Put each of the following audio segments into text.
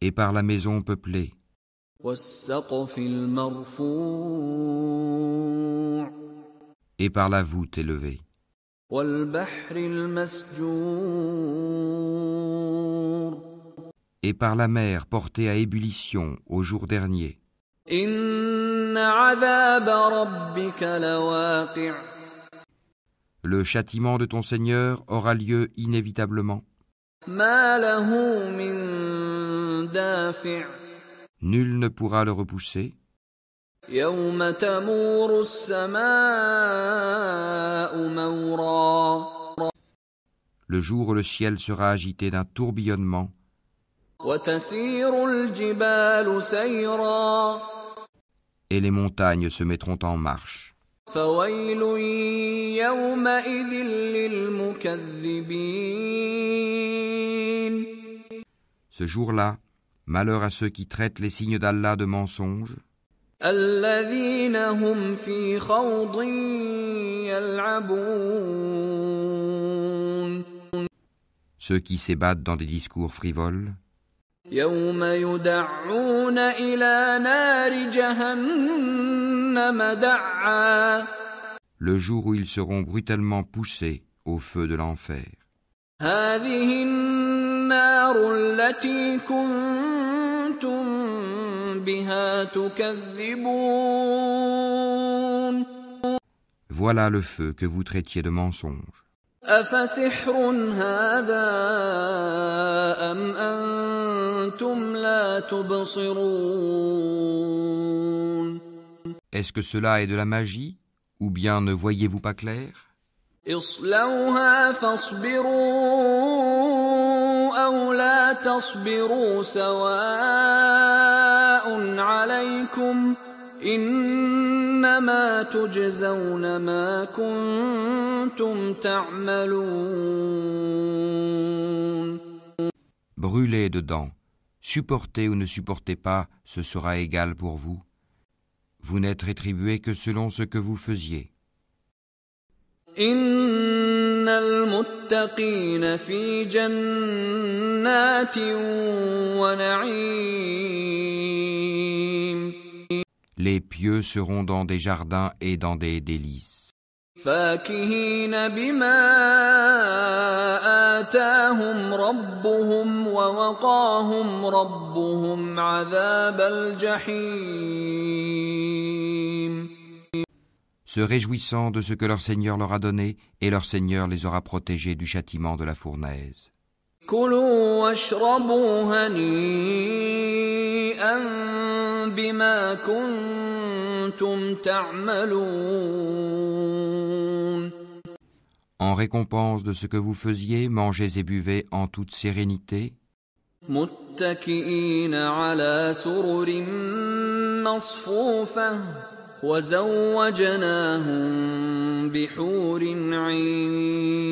et par la maison peuplée. et par la voûte élevée. et par la mer portée à ébullition au jour dernier. Le châtiment de ton Seigneur aura lieu inévitablement. Nul ne pourra le repousser. Le jour où le ciel sera agité d'un tourbillonnement. Et les montagnes se mettront en marche. فويل يومئذ للمكذبين ce jour-là malheur à ceux qui traitent les signes d'Allah de mensonges الذين هم في خوض يلعبون ceux qui s'ébattent dans des discours frivoles يوم يدعون إلى نار جهنم دعا le jour où ils seront brutalement poussés au feu de l'enfer. هذه النار التي كنتم بها تكذبون Voilà le feu que vous traitiez de mensonge. أفسحر هذا أم أنتم لا تبصرون Est-ce que cela est de la magie Ou bien ne voyez-vous pas clair اصلوها فاصبروا أو لا تصبروا سواء عليكم إنما تجزون ما كنتم تعملون Brûlez dedans. Supportez ou ne supportez pas, ce sera égal pour vous. Vous n'êtes rétribué que selon ce que vous faisiez. Les pieux seront dans des jardins et dans des délices. فاكهين بما آتاهم ربهم ووقاهم ربهم عذاب الجحيم se réjouissant de ce que leur Seigneur leur a donné, et leur Seigneur les aura protégés du châtiment de la fournaise. كلوا واشربوا هنيئا بما كنتم تعملون En récompense de ce que vous faisiez, mangez et buvez en toute sérénité, متكئين على سرر مصفوفة وزوجناهم بحور عين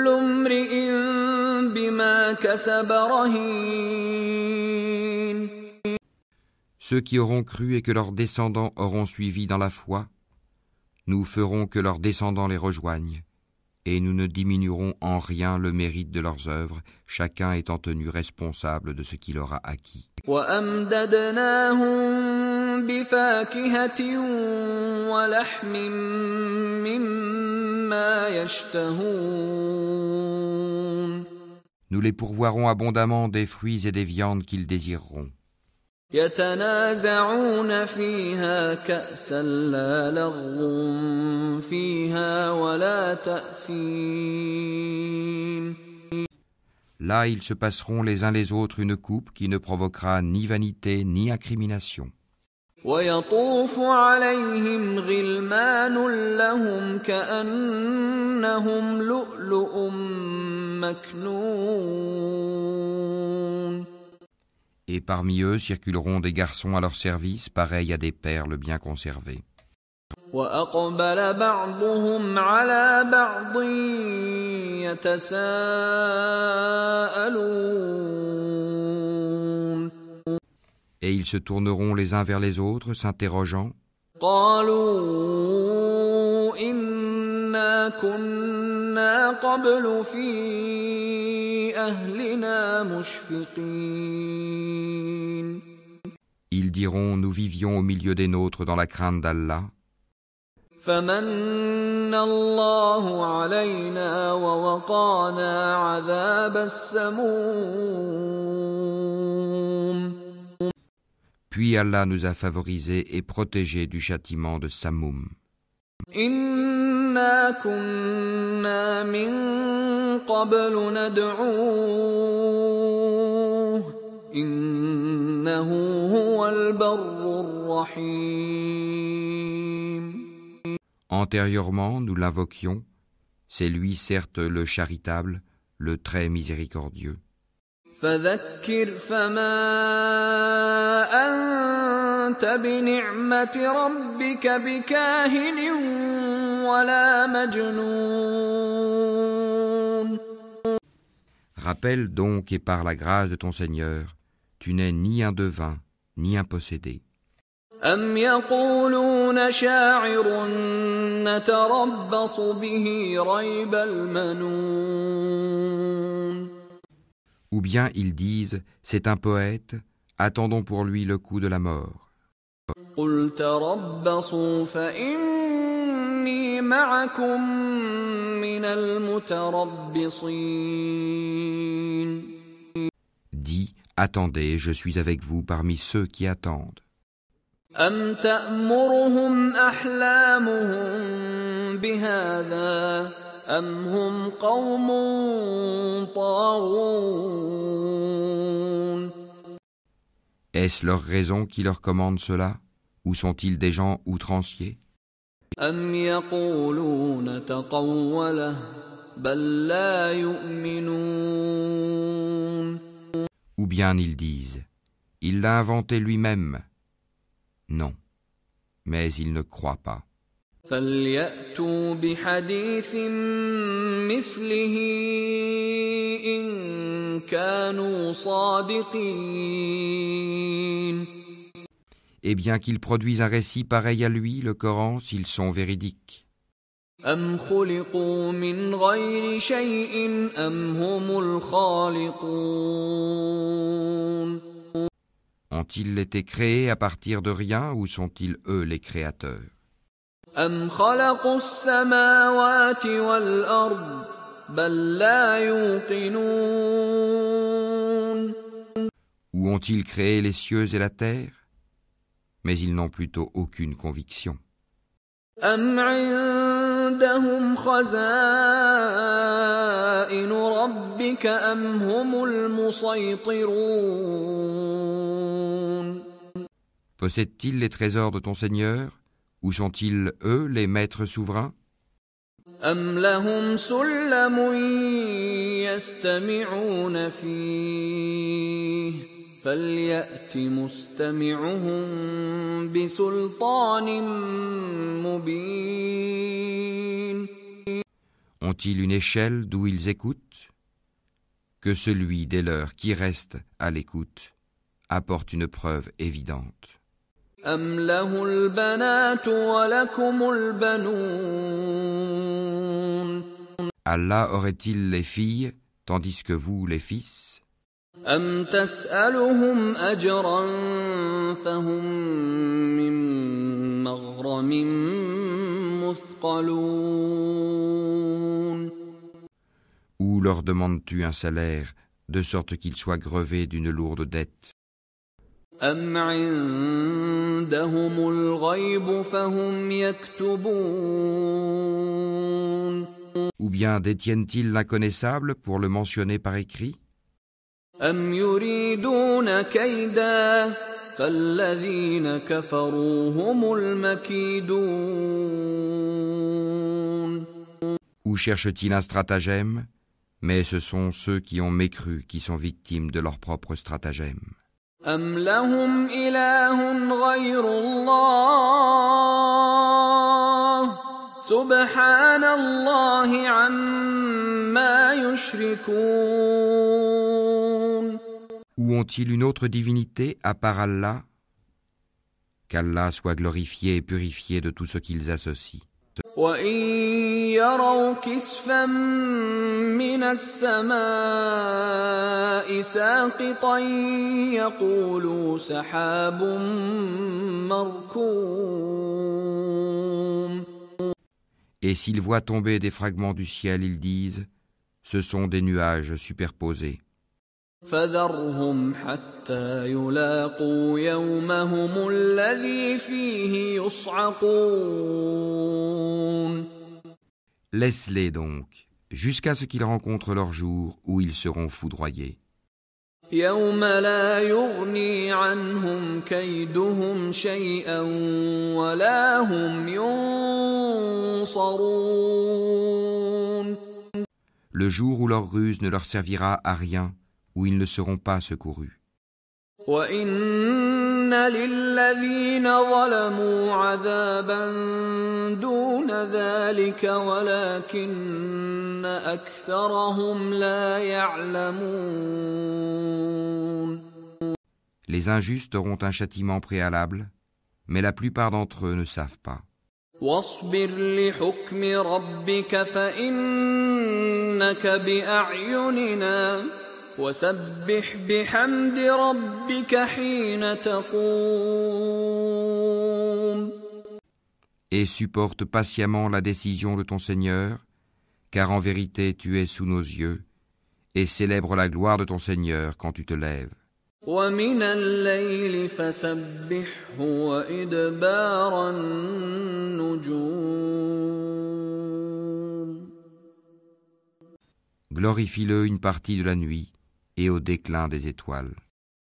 Ceux qui auront cru et que leurs descendants auront suivi dans la foi, nous ferons que leurs descendants les rejoignent, et nous ne diminuerons en rien le mérite de leurs œuvres, chacun étant tenu responsable de ce qu'il aura acquis Nous les pourvoirons abondamment des fruits et des viandes qu'ils désireront. يتنازعون فيها كأسا لا لغو فيها ولا تأثيم Là, ils se passeront les uns les autres une coupe qui ne provoquera ni vanité ni incrimination. ويطوف عليهم غلمان لهم كأنهم لؤلؤ مكنون Et parmi eux circuleront des garçons à leur service, pareils à des perles bien conservées. وأقبل بعضهم على بعض يتساءلون Et ils se tourneront les uns vers les autres, s'interrogeant. قالوا إنا كنا قبل في أهلنا مشفقين Ils diront Nous vivions au milieu des nôtres dans la crainte d'Allah. فمن الله علينا ووقانا عذاب السموم Puis Allah nous a favorisés et protégés du châtiment de Samoum. إنا كنا من قبل ندعوه إنه هو البر الرحيم Antérieurement, nous l'invoquions. C'est lui, certes, le charitable, le très miséricordieux. فذكر فما أنت بنعمة ربك بكاهن ولا مجنون Rappelle donc et par la grâce de ton Seigneur, tu n'es ni un devin, ni un possédé. أم يقولون شاعر نتربص به ريب المنون Ou bien ils disent, c'est un poète, attendons pour lui le coup de la mort. قل تربصوا فإني معكم من المتربصين Dis, attendez, je suis avec vous parmi ceux qui attendent. أم تأمرهم أحلامهم بهذا أم هم قوم طاغون Est-ce leur raison qui leur commande cela Ou sont-ils des gens outranciers? Ou bien ils disent, il l'a inventé lui-même. Non, mais ils ne croient pas et bien qu'ils produisent un récit pareil à lui, le Coran, s'ils sont véridiques. Ont-ils été créés à partir de rien ou sont-ils eux les créateurs? Ou ont-ils créé les cieux et la terre? Mais ils n'ont plutôt aucune conviction. أم عندهم خزائن ربك أم هم المسيطرون Possèdent-ils les trésors de ton Seigneur Ou sont-ils eux les maîtres souverains أم لهم سلم يستمعون فيه فليأت مستمعهم بسلطان مبين Ont-ils une échelle d'où ils écoutent Que celui des leurs qui reste à l'écoute apporte une preuve évidente. أم له البنات ولكم البنون Allah aurait-il les filles tandis que vous les fils أم تسألهم أجرا فهم من مغرم يثقلون Ou leur demandes-tu un salaire, de sorte qu'ils soient grevés d'une lourde dette أم عندهم الغيب فهم يكتبون Ou bien détiennent-ils l'inconnaissable pour le mentionner par écrit أم يريدون كيدا فالذين كفروا هم المكيدون Ou cherche-t-il un stratagème Mais ce sont ceux qui ont mécru qui sont victimes de leur propre stratagème. أم لهم إله غير الله سبحان الله عما يشركون Ou ont-ils une autre divinité à part Allah Qu'Allah soit glorifié et purifié de tout ce qu'ils associent. وإن يروا كسفا من السماء ساقطا يقولوا سحاب مركوم Et s'ils voient tomber des fragments du ciel, ils disent Ce sont des nuages superposés. فذرهم حتى يلاقوا يومهم الذي فيه يصعقون Laisse-les donc, jusqu'à ce qu'ils rencontrent leur jour où ils seront foudroyés. يوم لا يغني عنهم كيدهم شيئا ولا هم ينصرون Le jour où leur ruse ne leur servira à rien, où ils ne seront pas secourus. Les injustes auront un châtiment préalable, mais la plupart d'entre eux ne savent pas. واصبر لحكم ربك فإنك بأعيننا وسبح بحمد ربك حين تقوم Et supporte patiemment la décision de ton Seigneur, car en vérité tu es sous nos yeux, et célèbre la gloire de ton Seigneur quand tu te lèves. ومن الليل فسبحه وإدبار النجوم Glorifie-le une partie de la nuit et au déclin des étoiles.